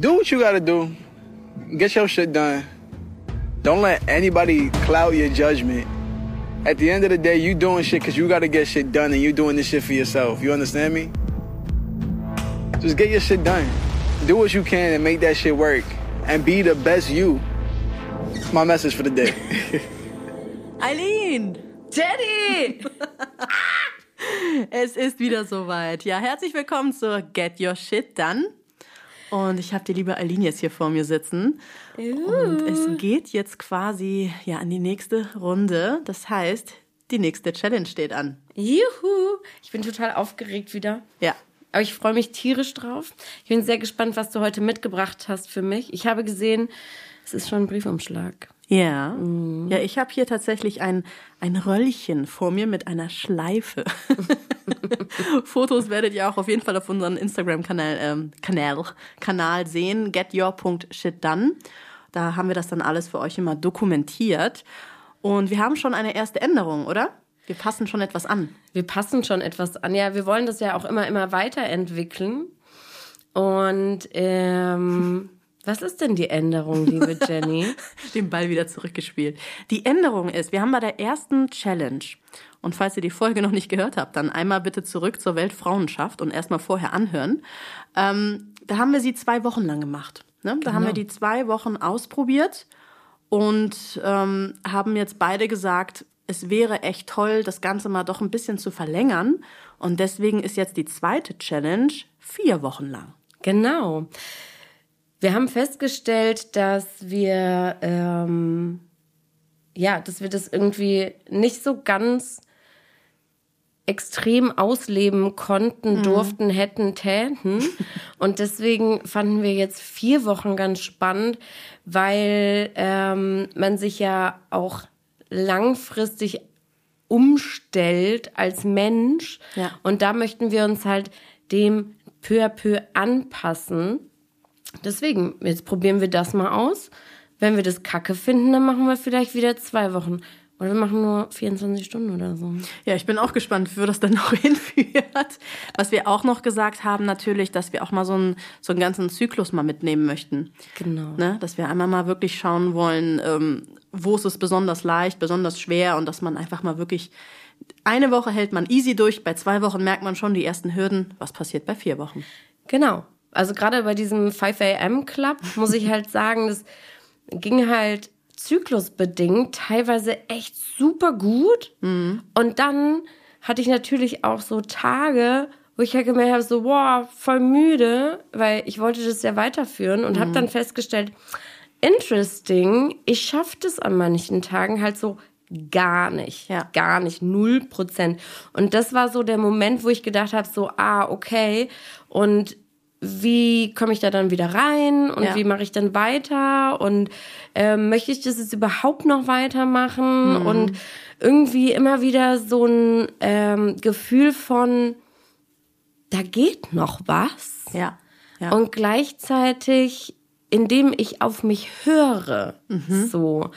do what you gotta do. Get your shit done. Don't let anybody cloud your judgment. At the end of the day, you doing shit because you gotta get shit done and you doing this shit for yourself. You understand me? Just get your shit done. Do what you can and make that shit work. And be the best you. It's my message for the day. Eileen! Teddy! es ist wieder soweit. Ja, herzlich willkommen zur Get Your Shit Done. Und ich habe die liebe Eileen jetzt hier vor mir sitzen. Uh. Und es geht jetzt quasi ja in die nächste Runde. Das heißt, die nächste Challenge steht an. Juhu! Ich bin total aufgeregt wieder. Ja. Aber ich freue mich tierisch drauf. Ich bin sehr gespannt, was du heute mitgebracht hast für mich. Ich habe gesehen, es ist schon ein Briefumschlag. Ja, mhm. ja, ich habe hier tatsächlich ein, ein Röllchen vor mir mit einer Schleife. Fotos werdet ihr auch auf jeden Fall auf unserem Instagram-Kanal ähm, Kanal, Kanal sehen, getyour.shitdone. Da haben wir das dann alles für euch immer dokumentiert. Und wir haben schon eine erste Änderung, oder? Wir passen schon etwas an. Wir passen schon etwas an. Ja, wir wollen das ja auch immer, immer weiterentwickeln. Und ähm, Was ist denn die Änderung, liebe Jenny? Den Ball wieder zurückgespielt. Die Änderung ist, wir haben bei der ersten Challenge, und falls ihr die Folge noch nicht gehört habt, dann einmal bitte zurück zur Weltfrauenschaft und erstmal vorher anhören. Ähm, da haben wir sie zwei Wochen lang gemacht. Ne? Da genau. haben wir die zwei Wochen ausprobiert und ähm, haben jetzt beide gesagt, es wäre echt toll, das Ganze mal doch ein bisschen zu verlängern. Und deswegen ist jetzt die zweite Challenge vier Wochen lang. Genau. Wir haben festgestellt, dass wir ähm, ja, dass wir das irgendwie nicht so ganz extrem ausleben konnten, mhm. durften, hätten, täten. Und deswegen fanden wir jetzt vier Wochen ganz spannend, weil ähm, man sich ja auch langfristig umstellt als Mensch. Ja. Und da möchten wir uns halt dem peu à peu anpassen. Deswegen, jetzt probieren wir das mal aus. Wenn wir das kacke finden, dann machen wir vielleicht wieder zwei Wochen. Oder wir machen nur 24 Stunden oder so. Ja, ich bin auch gespannt, wo das dann noch hinführt. Was wir auch noch gesagt haben, natürlich, dass wir auch mal so einen, so einen ganzen Zyklus mal mitnehmen möchten. Genau. Ne? Dass wir einmal mal wirklich schauen wollen, ähm, wo ist es besonders leicht, besonders schwer und dass man einfach mal wirklich eine Woche hält man easy durch, bei zwei Wochen merkt man schon die ersten Hürden. Was passiert bei vier Wochen? Genau. Also gerade bei diesem 5 AM Club muss ich halt sagen, das ging halt zyklusbedingt teilweise echt super gut. Mhm. Und dann hatte ich natürlich auch so Tage, wo ich halt gemerkt habe, so, boah, voll müde, weil ich wollte das ja weiterführen und mhm. habe dann festgestellt, interesting, ich schaffe das an manchen Tagen halt so gar nicht. Ja. Gar nicht. Null Prozent. Und das war so der Moment, wo ich gedacht habe, so, ah, okay. Und wie komme ich da dann wieder rein und ja. wie mache ich dann weiter und ähm, möchte ich das jetzt überhaupt noch weitermachen mhm. und irgendwie immer wieder so ein ähm, Gefühl von da geht noch was ja. ja. und gleichzeitig indem ich auf mich höre mhm. so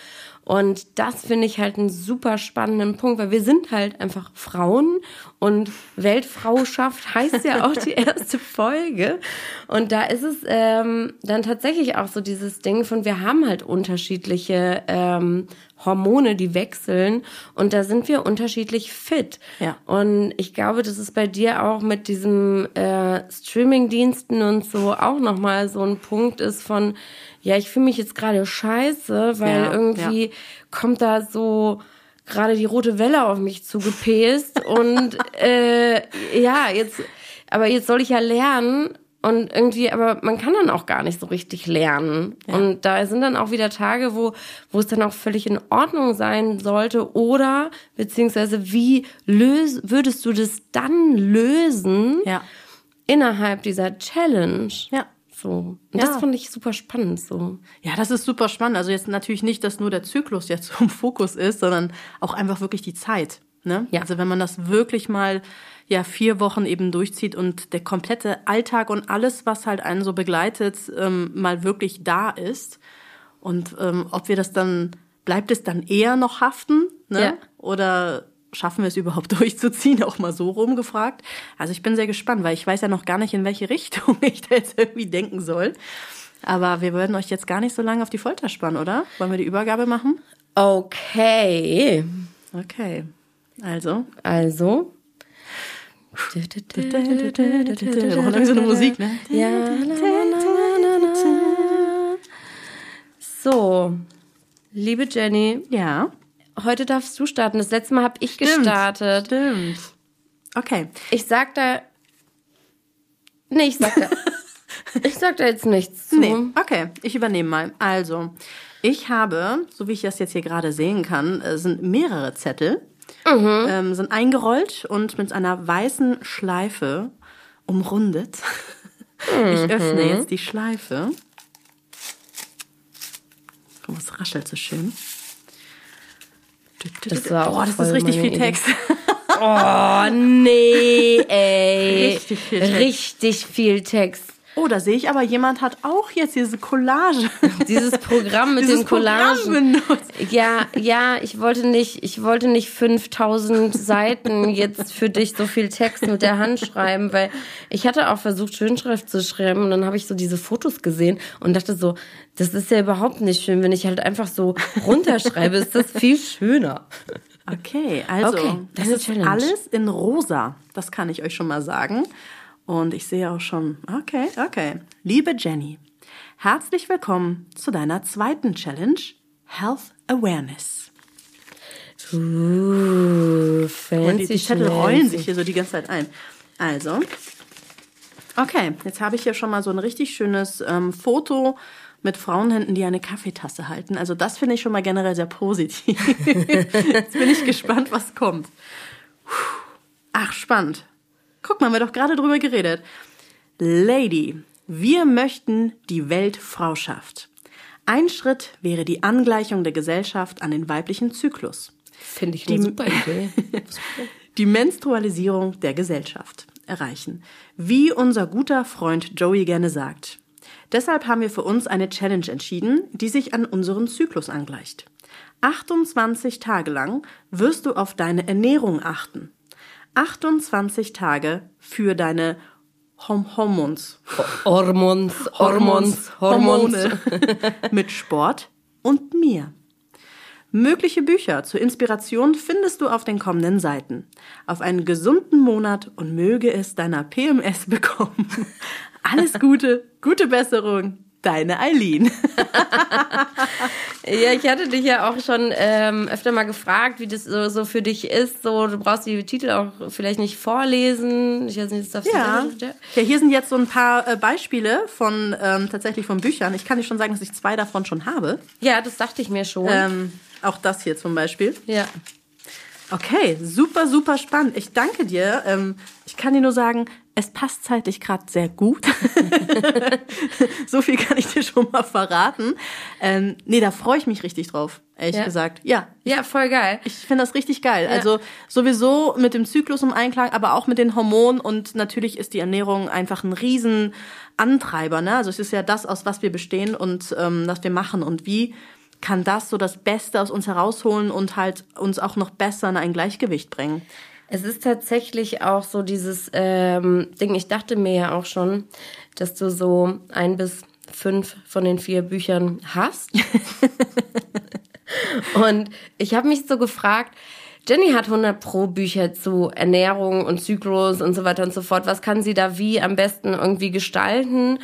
und das finde ich halt einen super spannenden Punkt, weil wir sind halt einfach Frauen und Weltfrauschaft heißt ja auch die erste Folge. Und da ist es ähm, dann tatsächlich auch so dieses Ding von, wir haben halt unterschiedliche ähm, Hormone, die wechseln und da sind wir unterschiedlich fit. Ja. Und ich glaube, das ist bei dir auch mit diesem äh, Streaming-Diensten und so auch nochmal so ein Punkt ist von, ja, ich fühle mich jetzt gerade scheiße, weil ja, irgendwie ja. kommt da so gerade die rote Welle auf mich zugepäst und äh, ja, jetzt, aber jetzt soll ich ja lernen und irgendwie, aber man kann dann auch gar nicht so richtig lernen. Ja. Und da sind dann auch wieder Tage, wo, wo es dann auch völlig in Ordnung sein sollte. Oder, beziehungsweise, wie lös, würdest du das dann lösen? Ja. Innerhalb dieser Challenge. Ja. So. Und ja. das fand ich super spannend so. Ja, das ist super spannend. Also jetzt natürlich nicht, dass nur der Zyklus jetzt zum Fokus ist, sondern auch einfach wirklich die Zeit. Ne? Ja. Also wenn man das wirklich mal ja vier Wochen eben durchzieht und der komplette Alltag und alles, was halt einen so begleitet, ähm, mal wirklich da ist. Und ähm, ob wir das dann, bleibt es dann eher noch haften? Ne? Ja. Oder schaffen wir es überhaupt durchzuziehen, auch mal so rumgefragt. Also ich bin sehr gespannt, weil ich weiß ja noch gar nicht, in welche Richtung ich da jetzt irgendwie denken soll. Aber wir würden euch jetzt gar nicht so lange auf die Folter spannen, oder? Wollen wir die Übergabe machen? Okay. Okay. Also. Also. Wir brauchen irgendwie so eine Musik, ne? Ja. So, liebe Jenny, Ja. heute darfst du starten. Das letzte Mal habe ich gestartet. Stimmt. Okay. Ich sag da. Nee, ich sag da. ich sag da jetzt nichts zu. Nee, okay, ich übernehme mal. Also, ich habe, so wie ich das jetzt hier gerade sehen kann, äh, sind mehrere Zettel, ähm, sind eingerollt und mit einer weißen Schleife umrundet. Ich öffne jetzt die Schleife. Mal, es raschelt so schön. Das war auch Boah, das ist richtig viel Idee. Text. Oh, nee, ey. Richtig viel Text. Richtig viel Text. Oh, da sehe ich aber, jemand hat auch jetzt diese Collage. Dieses Programm mit Dieses den Collagen. Ja, ja, ich wollte nicht, ich wollte nicht 5000 Seiten jetzt für dich so viel Text mit der Hand schreiben, weil ich hatte auch versucht, Schönschrift zu schreiben und dann habe ich so diese Fotos gesehen und dachte so, das ist ja überhaupt nicht schön, wenn ich halt einfach so runterschreibe, ist das viel schöner. Okay, also Okay, das ist Challenge. alles in rosa. Das kann ich euch schon mal sagen. Und ich sehe auch schon, okay, okay. Liebe Jenny, herzlich willkommen zu deiner zweiten Challenge, Health Awareness. Uh, Und fancy die, die Zettel rollen sich hier so die ganze Zeit ein. Also, okay, jetzt habe ich hier schon mal so ein richtig schönes ähm, Foto mit Frauenhänden, die eine Kaffeetasse halten. Also das finde ich schon mal generell sehr positiv. jetzt bin ich gespannt, was kommt. Ach, spannend. Guck mal, wir haben doch gerade drüber geredet. Lady, wir möchten die Weltfrauschaft. Ein Schritt wäre die Angleichung der Gesellschaft an den weiblichen Zyklus. Finde ich eine super Idee. Die Menstrualisierung der Gesellschaft erreichen. Wie unser guter Freund Joey gerne sagt. Deshalb haben wir für uns eine Challenge entschieden, die sich an unseren Zyklus angleicht. 28 Tage lang wirst du auf deine Ernährung achten. 28 Tage für deine Hom Hormons. Hormons, Hormons, Hormons. Hormone mit Sport und mir. Mögliche Bücher zur Inspiration findest du auf den kommenden Seiten. Auf einen gesunden Monat und möge es deiner PMS bekommen. Alles Gute, gute Besserung, deine Eileen. Ja, ich hatte dich ja auch schon ähm, öfter mal gefragt, wie das so, so für dich ist. So, du brauchst die Titel auch vielleicht nicht vorlesen. Ich weiß nicht, das darfst Ja. selber- ja, hier sind jetzt so ein paar äh, Beispiele von ähm, tatsächlich von Büchern. Ich kann dir schon sagen, dass ich zwei davon schon habe. Ja, das dachte ich mir schon. Ähm, auch das hier zum Beispiel. ja. Okay, super, super spannend. Ich danke dir. Ähm, ich kann dir nur sagen, es passt zeitlich gerade sehr gut. so viel kann ich dir schon mal verraten. Ähm, nee, da freue ich mich richtig drauf, ehrlich Ja. gesagt. Ja, Ja, voll geil. ich finde das richtig geil. Also sowieso mit dem Zyklus im Einklang, aber auch mit den Hormonen und natürlich ist die Ernährung einfach ein riesen Antreiber. Ne? Also es ist ja das, aus was wir bestehen und ähm, was wir machen und wie kann das so das Beste aus uns herausholen und halt uns auch noch besser in ein Gleichgewicht bringen. Es ist tatsächlich auch so dieses ähm, Ding, ich dachte mir ja auch schon, dass du so ein bis fünf von den vier Büchern hast. und ich habe mich so gefragt, Jenny hat 100 Pro Bücher zu Ernährung und Zyklus und so weiter und so fort. Was kann sie da wie am besten irgendwie gestalten?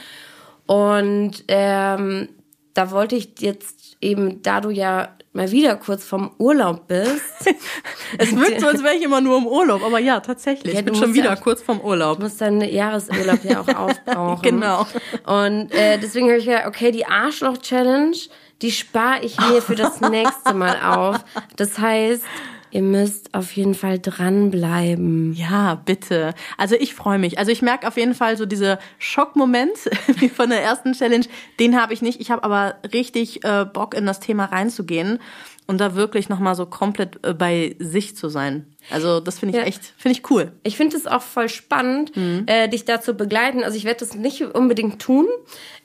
Und ähm, da wollte ich jetzt eben, da du ja mal wieder kurz vom Urlaub bist, Es wirkt so, als wäre ich immer nur im Urlaub, aber ja, tatsächlich. Ja, ich bin schon ja wieder auch- kurz vom Urlaub. Du musst deinen Jahresurlaub ja auch aufbrauchen. Genau. Und äh, deswegen habe ich gedacht, okay, die Arschloch-Challenge, die spare ich mir für das nächste Mal auf. Das heißt, ihr müsst auf jeden Fall dranbleiben. Ja, bitte. Also ich freue mich. Also ich merke auf jeden Fall so diese Schockmoment wie von der ersten Challenge, den habe ich nicht. Ich habe aber richtig äh, Bock in das Thema reinzugehen und da wirklich noch mal so komplett äh, bei sich zu sein. Also das finde ich Ja. echt, finde ich cool. Ich finde es auch voll spannend, äh, dich da zu begleiten. Also ich werde das nicht unbedingt tun,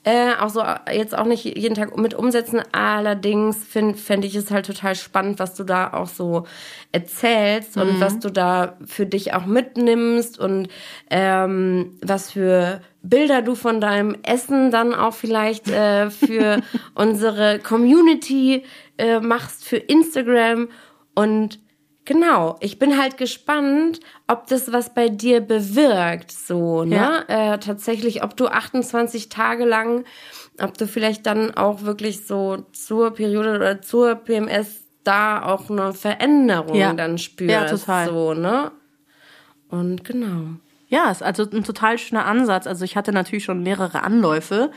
äh, auch so äh, jetzt auch nicht jeden Tag mit umsetzen. Allerdings finde fänd ich es halt total spannend, was du da auch so erzählst und was du da für dich auch mitnimmst und ähm, was für Bilder du von deinem Essen dann auch vielleicht äh, für unsere Community äh, machst, für Instagram. Und genau, ich bin halt gespannt, ob das was bei dir bewirkt, so, ne? Ja. Äh, tatsächlich, ob du 28 Tage lang, ob du vielleicht dann auch wirklich so zur Periode oder zur PMS da auch eine Veränderung Ja. dann spürst. Ja, total. So, ne? Und genau. Ja, ist also ein total schöner Ansatz. Also ich hatte natürlich schon mehrere Anläufe.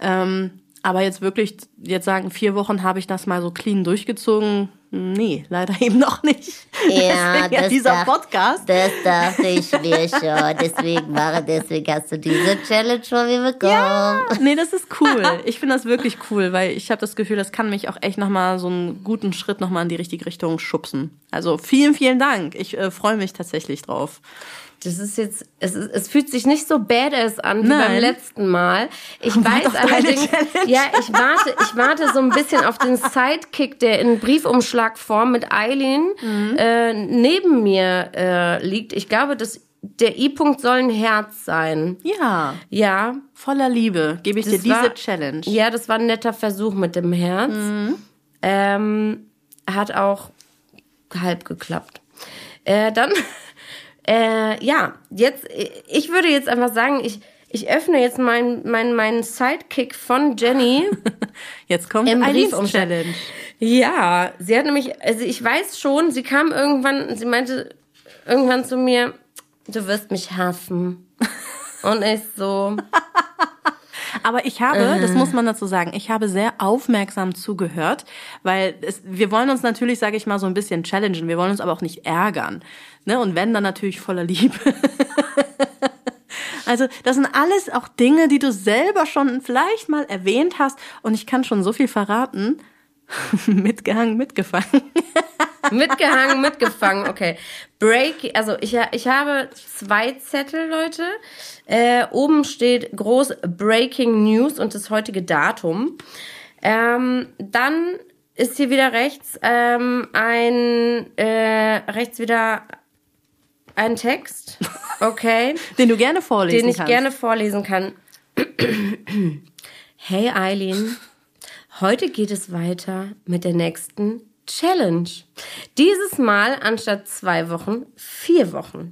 Ähm, aber jetzt wirklich, jetzt sagen, vier Wochen habe ich das mal so clean durchgezogen. Nee, leider eben noch nicht. Ja, Deswegen ja das dieser dacht- Podcast. Das dachte ich mir schon. Deswegen mache, deswegen hast du diese Challenge von mir bekommen. Nee, das ist cool. Ich finde das wirklich cool, weil ich habe das Gefühl, das kann mich auch echt nochmal so einen guten Schritt nochmal in die richtige Richtung schubsen. Also vielen, vielen Dank. Ich äh, freue mich tatsächlich drauf. Das ist jetzt, es, ist, es fühlt sich nicht so badass an wie Nein. beim letzten Mal. Ich Warte weiß allerdings, ja, ich warte, ich warte so ein bisschen auf den Sidekick, der in Briefumschlagform mit Eileen Mhm. äh, neben mir äh, liegt. Ich glaube, das, der I-Punkt soll ein Herz sein. Ja, Ja, voller Liebe gebe ich dir Das diese war- Challenge. ja, das war ein netter Versuch mit dem Herz. Ähm, hat auch halb geklappt. Äh, dann, äh, ja, jetzt, ich würde jetzt einfach sagen, ich, ich öffne jetzt meinen mein, mein Sidekick von Jenny. Jetzt kommt Im Eileens Briefumschlag. Challenge. ja, sie hat nämlich, also ich weiß schon, sie kam irgendwann, sie meinte irgendwann zu mir, du wirst mich hassen. Und ich so, Aber ich habe, Äh. das muss man dazu sagen, ich habe sehr aufmerksam zugehört, weil es, wir wollen uns natürlich, sage ich mal, so ein bisschen challengen. Wir wollen uns aber auch nicht ärgern. Ne? Und wenn, dann natürlich voller Liebe. Also das sind alles auch Dinge, die du selber schon vielleicht mal erwähnt hast. Und ich kann schon so viel verraten. Mitgehangen, mitgefangen. Mitgehangen, mitgefangen, okay. Break, also ich, ich habe zwei Zettel, Leute. Äh, oben steht groß Breaking News und das heutige Datum. Ähm, dann ist hier wieder rechts ähm, ein äh, rechts wieder ein Text, okay, Den du gerne vorlesen den ich kannst. gerne vorlesen kann. Hey Eileen, heute geht es weiter mit der nächsten Challenge. Dieses Mal anstatt zwei Wochen, vier Wochen.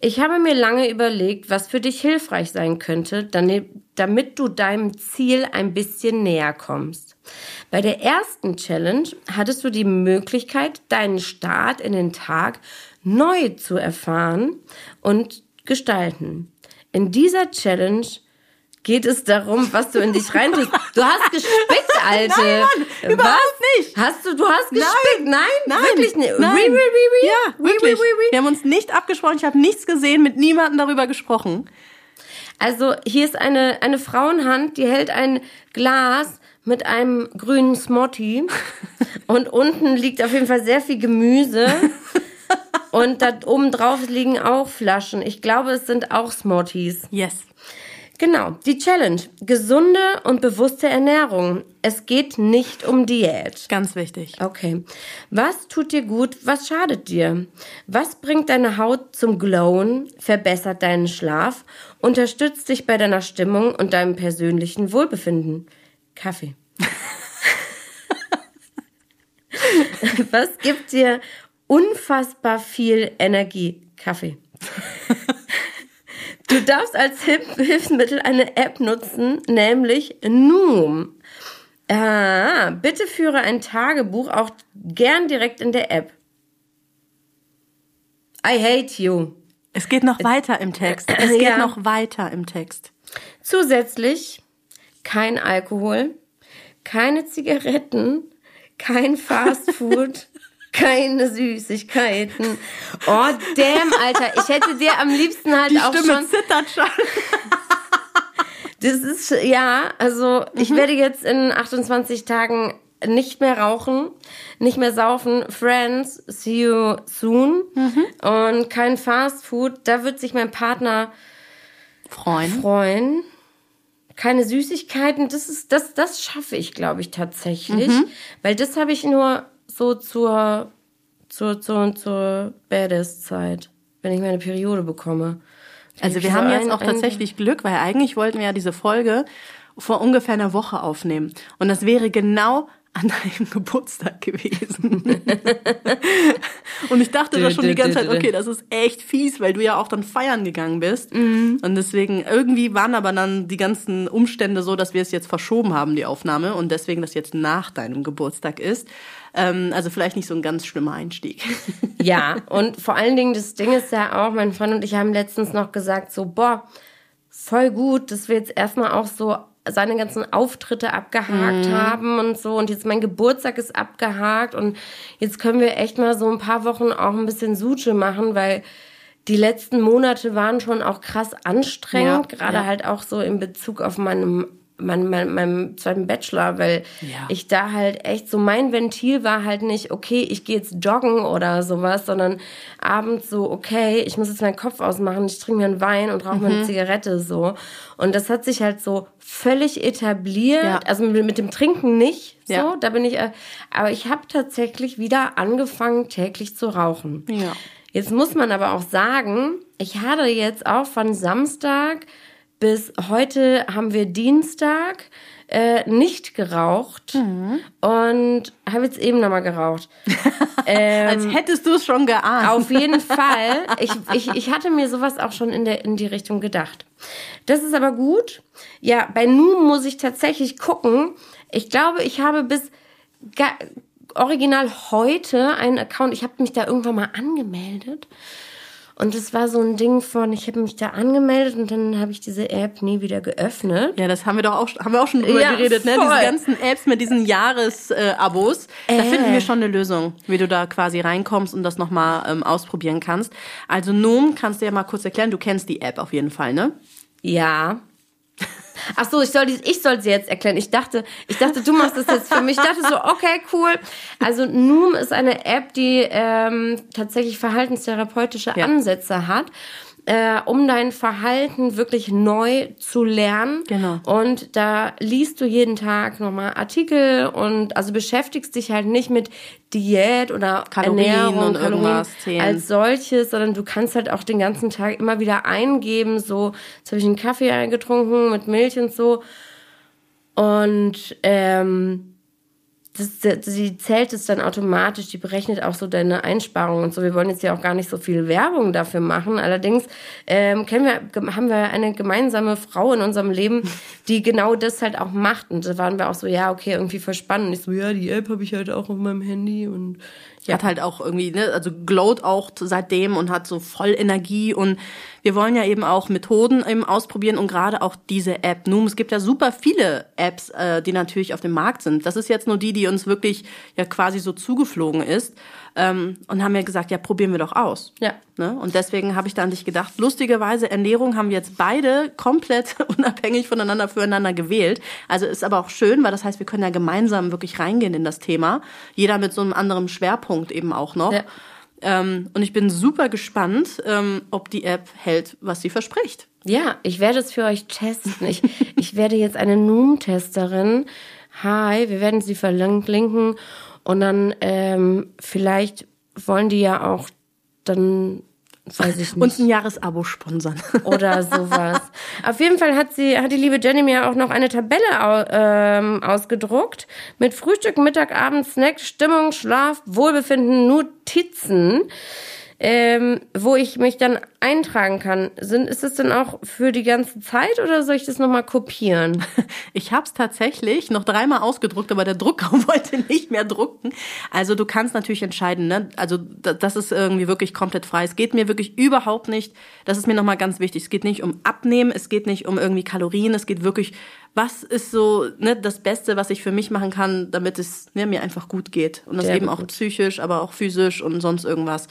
Ich habe mir lange überlegt, was für dich hilfreich sein könnte, damit du deinem Ziel ein bisschen näher kommst. Bei der ersten Challenge hattest du die Möglichkeit, deinen Start in den Tag neu zu erfahren und gestalten. In dieser Challenge geht es darum, was du in dich reintust. Du hast gespickt, Alte. Nein, Mann, überhaupt was? nicht. Hast du, du hast gespickt? Nein, Nein, wirklich nicht. Nein. Wie, wie, wie? Ja, wirklich. Wir haben uns nicht abgesprochen. Ich habe nichts gesehen, mit niemandem darüber gesprochen. Also hier ist eine, eine Frauenhand, die hält ein Glas mit einem grünen Smotti und unten liegt auf jeden Fall sehr viel Gemüse und da oben drauf liegen auch Flaschen. Ich glaube, es sind auch Smotties. Yes. Genau, die Challenge. Gesunde und bewusste Ernährung. Es geht nicht um Diät. Ganz wichtig. Okay. Was tut dir gut? Was schadet dir? Was bringt deine Haut zum Glowen? Verbessert deinen Schlaf? Unterstützt dich bei deiner Stimmung und deinem persönlichen Wohlbefinden? Kaffee. Was gibt dir unfassbar viel Energie? Kaffee. Du darfst als Hilf Hilfsmittel eine App nutzen, nämlich Noom. Ah, bitte führe ein Tagebuch auch gern direkt in der App. I hate you. Es geht noch weiter im Text. Es geht Ja. noch weiter im Text. Zusätzlich kein Alkohol, keine Zigaretten, kein Fastfood, keine Süßigkeiten. Oh, damn, Alter. Ich hätte dir am liebsten halt Die auch Stimme schon zittert schon. Das ist, ja, also ich werde jetzt in 28 Tagen nicht mehr rauchen, nicht mehr saufen. Friends, see you soon. Und kein Fast Food. Da wird sich mein Partner Freuen. freuen. Keine Süßigkeiten, das ist, das, das schaffe ich, glaube ich, tatsächlich. Weil das habe ich nur so zur, zur, zur, zur Badass-Zeit, wenn ich meine Periode bekomme. Also wir haben jetzt auch tatsächlich Glück, weil eigentlich wollten wir ja diese Folge vor ungefähr einer Woche aufnehmen. Und das wäre genau an deinem Geburtstag gewesen. und ich dachte da schon die ganze Zeit, okay, das ist echt fies, weil du ja auch dann feiern gegangen bist. Und deswegen, irgendwie waren aber dann die ganzen Umstände so, dass wir es jetzt verschoben haben, die Aufnahme. Und deswegen das jetzt nach deinem Geburtstag ist. Ähm, also vielleicht nicht so ein ganz schlimmer Einstieg. Ja, und vor allen Dingen, das Ding ist ja auch, mein Freund und ich haben letztens noch gesagt, so, boah, voll gut, dass wir jetzt erstmal auch so seine ganzen Auftritte abgehakt haben und so. Und jetzt mein Geburtstag ist abgehakt und jetzt können wir echt mal so ein paar Wochen auch ein bisschen Suche machen, weil die letzten Monate waren schon auch krass anstrengend, Ja, gerade ja. halt auch so in Bezug auf meinem mein, mein, meinem zweiten Bachelor, weil Ja. ich da halt echt so mein Ventil war halt nicht, okay, ich gehe jetzt joggen oder sowas, sondern abends so, okay, ich muss jetzt meinen Kopf ausmachen, ich trinke mir einen Wein und rauche Mhm. mir eine Zigarette so. Und das hat sich halt so völlig etabliert, Ja. also mit, mit dem Trinken nicht, so, Ja. da bin ich, äh, aber ich habe tatsächlich wieder angefangen, täglich zu rauchen. Ja. Jetzt muss man aber auch sagen, ich hatte jetzt auch von Samstag bis heute haben wir Dienstag äh, nicht geraucht und habe jetzt eben nochmal geraucht. Als hättest du es schon geahnt. Auf jeden Fall. Ich, ich, ich hatte mir sowas auch schon in, der, in die Richtung gedacht. Das ist aber gut. Ja, bei Noom muss ich tatsächlich gucken. Ich glaube, ich habe bis original heute einen Account. Ich habe mich da irgendwann mal angemeldet. Und es war so ein Ding von, ich habe mich da angemeldet und dann habe ich diese App nie wieder geöffnet. Ja, das haben wir doch auch, haben wir auch schon drüber Ja, geredet, ne? voll. Diese ganzen Apps mit diesen Jahresabos. da Äh. finden wir schon eine Lösung, wie du da quasi reinkommst und das nochmal ähm, ausprobieren kannst. Also Noom kannst du ja mal kurz erklären. Du kennst die App auf jeden Fall, ne? Ja. Ach so, ich soll, die, ich soll sie jetzt erklären. Ich dachte, ich dachte, du machst das jetzt für mich. Ich dachte so, okay, cool. Also Noom ist eine App, die ähm, tatsächlich verhaltenstherapeutische Ja. Ansätze hat, äh, um dein Verhalten wirklich neu zu lernen. Genau. Und da liest du jeden Tag nochmal Artikel und also beschäftigst dich halt nicht mit Diät oder Kalorien Ernährung, und Kalorien irgendwas zählen. als solches, sondern du kannst halt auch den ganzen Tag immer wieder eingeben, so, jetzt habe ich einen Kaffee eingetrunken mit Milch und so. Und ähm, das, sie zählt es dann automatisch, die berechnet auch so deine Einsparungen und so. Wir wollen jetzt ja auch gar nicht so viel Werbung dafür machen. Allerdings ähm, kennen wir, haben wir eine gemeinsame Frau in unserem Leben, die genau das halt auch macht. Und da waren wir auch so, ja, okay, irgendwie voll spannend. Und ich so, ja, die App habe ich halt auch auf meinem Handy und ja. Hat halt auch irgendwie, ne, also glowt auch seitdem und hat so voll Energie und wir wollen ja eben auch Methoden eben ausprobieren und gerade auch diese App Noom. Es gibt ja super viele Apps, äh, die natürlich auf dem Markt sind. Das ist jetzt nur die, die uns wirklich ja quasi so zugeflogen ist. Ähm, und haben ja gesagt, ja, probieren wir doch aus. Ja. Ne? Und deswegen habe ich da an dich gedacht. Lustigerweise, Ernährung haben wir jetzt beide komplett unabhängig voneinander füreinander gewählt. Also ist aber auch schön, weil das heißt, wir können ja gemeinsam wirklich reingehen in das Thema. Jeder mit so einem anderen Schwerpunkt eben auch noch. Ja. Ähm, und ich bin super gespannt, ähm, ob die App hält, was sie verspricht. Ja, ich werde es für euch testen. Ich, ich werde jetzt eine Noom-Testerin. Hi, wir werden sie verlinken. Und dann ähm, vielleicht wollen die ja auch dann, weiß ich nicht. Uns ein Jahresabo sponsern. oder sowas. Auf jeden Fall hat sie, hat die liebe Jenny mir auch noch eine Tabelle au, ähm, ausgedruckt mit Frühstück, Mittag, Abend, Snack, Stimmung, Schlaf, Wohlbefinden, Notizen, ähm, wo ich mich dann eintragen kann. Sind, ist das denn auch für die ganze Zeit oder soll ich das nochmal kopieren? Ich habe es tatsächlich noch dreimal ausgedruckt, aber der Drucker wollte nicht mehr drucken. Also du kannst natürlich entscheiden, ne? Also da- das ist irgendwie wirklich komplett frei. Es geht mir wirklich überhaupt nicht, das ist mir nochmal ganz wichtig, es geht nicht um Abnehmen, es geht nicht um irgendwie Kalorien, es geht wirklich, was ist so ne, das Beste, was ich für mich machen kann, damit es ne, mir einfach gut geht. Und das Sehr eben auch gut. psychisch, aber auch physisch und sonst irgendwas.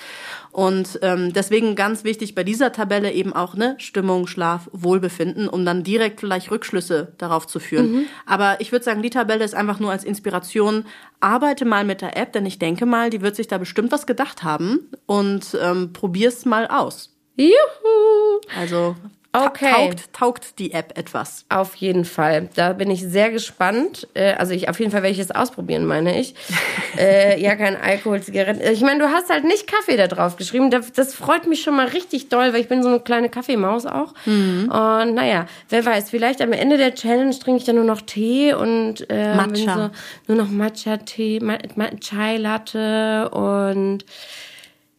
Und ähm, deswegen ganz wichtig bei dieser Tabelle eben auch ne Stimmung, Schlaf, Wohlbefinden, um dann direkt vielleicht Rückschlüsse darauf zu führen. Aber ich würde sagen, die Tabelle ist einfach nur als Inspiration. Arbeite mal mit der App, denn ich denke mal, die wird sich da bestimmt was gedacht haben und ähm, probier's mal aus. Juhu! Also Okay. Taugt, taugt die App etwas? Auf jeden Fall. Da bin ich sehr gespannt. Äh, also ich auf jeden Fall werde ich es ausprobieren, meine ich. äh, ja, kein Alkohol, Zigaretten. Ich meine, du hast halt nicht Kaffee da drauf geschrieben. Das, das freut mich schon mal richtig doll, weil ich bin so eine kleine Kaffeemaus auch. Mhm. Und naja, wer weiß, vielleicht am Ende der Challenge trinke ich dann nur noch Tee und äh, Matcha. so, nur noch Matcha-Tee, Ma Ma Chai-Latte und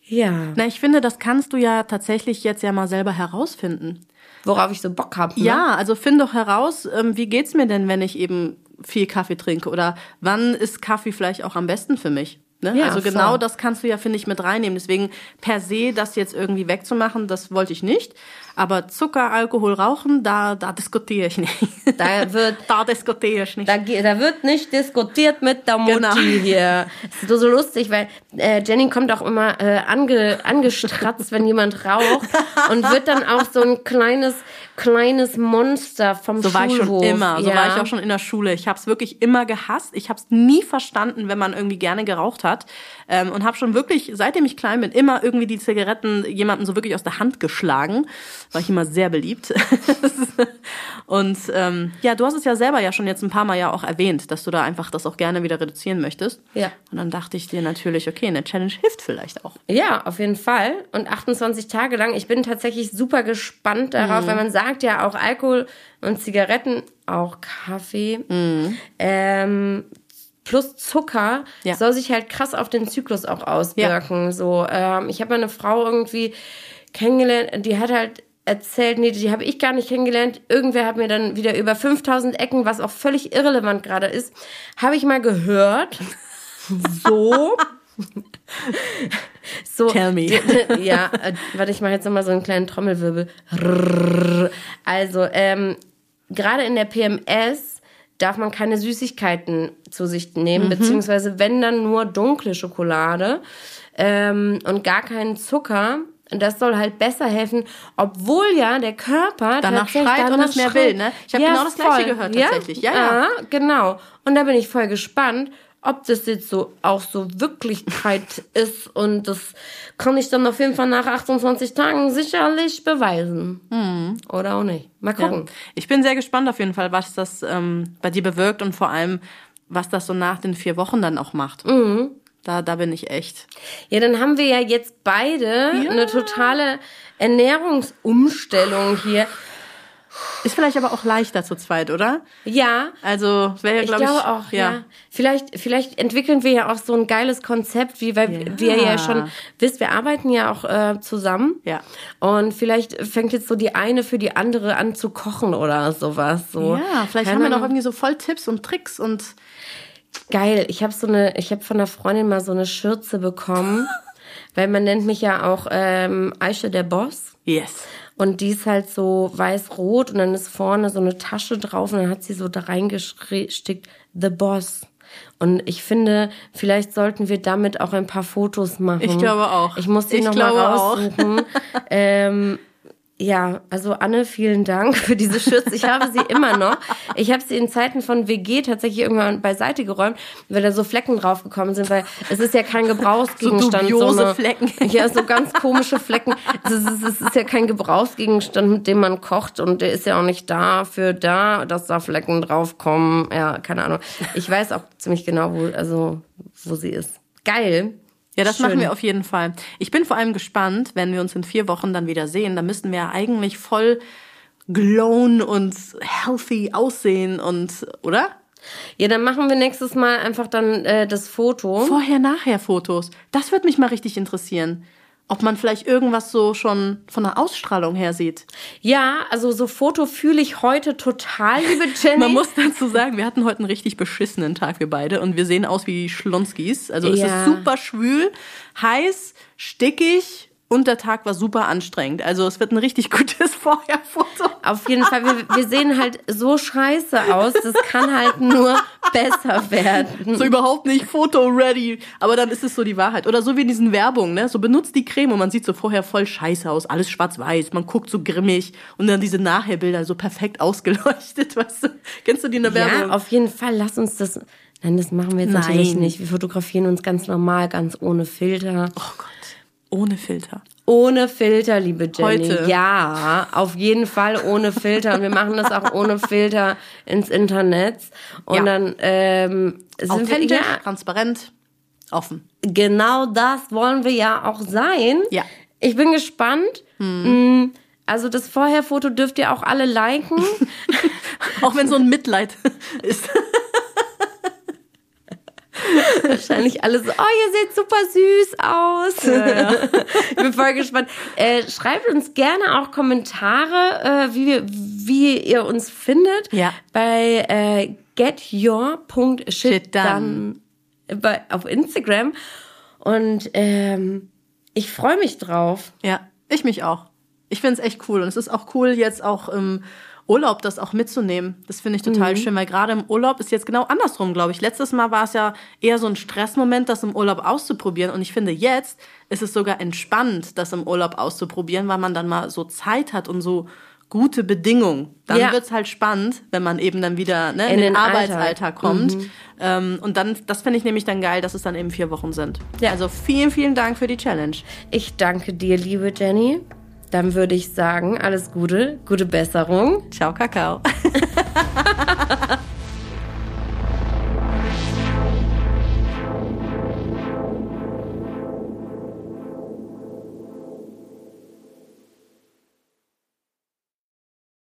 ja, Na, ich finde, das kannst du ja tatsächlich jetzt ja mal selber herausfinden. Worauf ich so Bock habe. Ne? Ja, also find doch heraus, ähm, wie geht's mir denn, wenn ich eben viel Kaffee trinke oder wann ist Kaffee vielleicht auch am besten für mich? Ne? Ja, also voll. genau das kannst du ja, finde ich, mit reinnehmen. Deswegen per se das jetzt irgendwie wegzumachen, das wollte ich nicht. Aber Zucker, Alkohol, Rauchen, da, da diskutiere ich nicht. Da wird da diskutiere ich nicht. Da, da wird nicht diskutiert mit der Mutti Genau. hier. Das ist so, so lustig, weil äh, Jenny kommt auch immer äh, ange, angestratzt, wenn jemand raucht und wird dann auch so ein kleines kleines Monster vom So war ich schon Schulhof. immer. So ja. war ich auch schon in der Schule. Ich habe es wirklich immer gehasst. Ich habe es nie verstanden, wenn man irgendwie gerne geraucht hat. Ähm, und habe schon wirklich, seitdem ich klein bin, immer irgendwie die Zigaretten jemandem so wirklich aus der Hand geschlagen. War ich immer sehr beliebt. und ähm, ja, du hast es ja selber ja schon jetzt ein paar Mal ja auch erwähnt, dass du da einfach das auch gerne wieder reduzieren möchtest. Ja. Und dann dachte ich dir natürlich, okay, eine Challenge hilft vielleicht auch. Ja, auf jeden Fall. Und 28 Tage lang. Ich bin tatsächlich super gespannt darauf, weil man sagt ja auch Alkohol und Zigaretten, auch Kaffee, ähm, plus Zucker Ja. soll sich halt krass auf den Zyklus auch auswirken. So, ähm, ich habe mal eine Frau irgendwie kennengelernt, die hat halt erzählt, nee, die habe ich gar nicht kennengelernt. Irgendwer hat mir dann wieder über 5000 Ecken, was auch völlig irrelevant gerade ist, habe ich mal gehört. So. So, Tell me. ja, äh, warte, ich mache jetzt nochmal so einen kleinen Trommelwirbel. Also, ähm, gerade in der PMS darf man keine Süßigkeiten zu sich nehmen, beziehungsweise wenn dann nur dunkle Schokolade ähm, und gar keinen Zucker. Und das soll halt besser helfen, obwohl ja der Körper Danach schreit und danach es mehr schreit. will, ne? Ich hab genau das Gleiche gehört tatsächlich. Ja, ja. genau. Und da bin ich voll gespannt, ob das jetzt so auch so Wirklichkeit ist. Und das kann ich dann auf jeden Fall nach 28 Tagen sicherlich beweisen. Oder auch nicht. Mal Ja. gucken. Ich bin sehr gespannt auf jeden Fall, was das ähm, bei dir bewirkt und vor allem, was das so nach den vier Wochen dann auch macht. Mhm. Da, da bin ich echt. Ja, dann haben wir ja jetzt beide eine totale Ernährungsumstellung hier. Ist vielleicht aber auch leichter zu zweit, oder? Ja, Also wäre ja, ich glaube ich, glaube auch, ja. Vielleicht, vielleicht entwickeln wir ja auch so ein geiles Konzept, wie weil Ja. wir ja schon wisst, wir arbeiten ja auch äh, zusammen. Ja. Und vielleicht fängt jetzt so die eine für die andere an zu kochen oder sowas. So. Ja, vielleicht Keine haben wir noch irgendwie so voll Tipps und Tricks und Geil. Ich habe so eine, ich habe von einer Freundin mal so eine Schürze bekommen, weil man nennt mich ja auch ähm, Aisha der Boss. yes. Und die ist halt so weiß-rot und dann ist vorne so eine Tasche drauf und dann hat sie so da reingestickt, The Boss. Und ich finde, vielleicht sollten wir damit auch ein paar Fotos machen. Ich glaube auch. Ich muss die Ich noch mal glaube auch. raussuchen. ähm, ja, also Anne, vielen Dank für diese Schürze. Ich habe sie immer noch. Ich habe sie in Zeiten von WG tatsächlich irgendwann beiseite geräumt, weil da so Flecken draufgekommen sind, weil es ist ja kein Gebrauchsgegenstand. So dubiose eine- Flecken. Ja, so ganz komische Flecken. Es ist, es ist ja kein Gebrauchsgegenstand, mit dem man kocht und der ist ja auch nicht dafür da, dass da Flecken draufkommen. Ja, keine Ahnung. Ich weiß auch ziemlich genau, wo, also, wo sie ist. Geil. Ja, das Schön. machen wir auf jeden Fall. Ich bin vor allem gespannt, wenn wir uns in vier Wochen dann wieder sehen. Da müssten wir ja eigentlich voll glown und healthy aussehen und, oder? Ja, dann machen wir nächstes Mal einfach dann äh, das Foto. Vorher-Nachher-Fotos. Das würde mich mal richtig interessieren. Ob man vielleicht irgendwas so schon von der Ausstrahlung her sieht. Ja, also so Foto fühle ich heute total, liebe Jenny. Man muss dazu sagen, wir hatten heute einen richtig beschissenen Tag, wir beide. Und wir sehen aus wie Schlonskis. Also es Ja. ist super schwül, heiß, stickig und der Tag war super anstrengend. Also es wird ein richtig gutes Vorherfoto. Auf jeden Fall, wir, wir sehen halt so scheiße aus. Das kann halt nur besser werden. So überhaupt nicht Foto-ready. Aber dann ist es so die Wahrheit. Oder so wie in diesen Werbungen, ne? So benutzt die Creme und man sieht so vorher voll scheiße aus. Alles schwarz-weiß. Man guckt so grimmig. Und dann diese Nachherbilder so perfekt ausgeleuchtet, weißt du? Kennst du die in der Werbung? Ja, auf jeden Fall. Lass uns das. Nein, das machen wir jetzt Nein. natürlich nicht. Wir fotografieren uns ganz normal, ganz ohne Filter. oh Gott. Ohne Filter. Ohne Filter, liebe Jenny. Heute. Ja, auf jeden Fall ohne Filter. Und wir machen das auch ohne Filter ins Internet. Und Ja. dann ähm, sind wir, Authentisch, ja, transparent, offen. genau das wollen wir ja auch sein. Ja. Ich bin gespannt. Mm, Also das Vorherfoto dürft ihr auch alle liken. Auch wenn so ein Mitleid ist. Wahrscheinlich alle so, oh, ihr seht super süß aus. ich bin voll gespannt. Äh, schreibt uns gerne auch Kommentare, äh, wie, wir, wie ihr uns findet. Ja. Bei äh, getyour.shit Shit dann bei, auf Instagram. Und ähm, ich freue mich drauf. Ja, ich mich auch. Ich finde es echt cool. Und es ist auch cool, jetzt auch im Urlaub das auch mitzunehmen. Das finde ich total schön, weil gerade im Urlaub ist jetzt genau andersrum, glaube ich. Letztes Mal war es ja eher so ein Stressmoment, das im Urlaub auszuprobieren. Und ich finde, jetzt ist es sogar entspannt, das im Urlaub auszuprobieren, weil man dann mal so Zeit hat und so gute Bedingungen. Dann Ja. wird's halt spannend, wenn man eben dann wieder ne, in, In den, den Alltag. Arbeitsalltag kommt. Ähm, und dann, das finde ich nämlich dann geil, dass es dann eben vier Wochen sind. Ja. Also vielen, vielen Dank für die Challenge. Ich danke dir, liebe Jenny. Dann würde ich sagen, alles Gute, gute Besserung. Ciao, Kakao.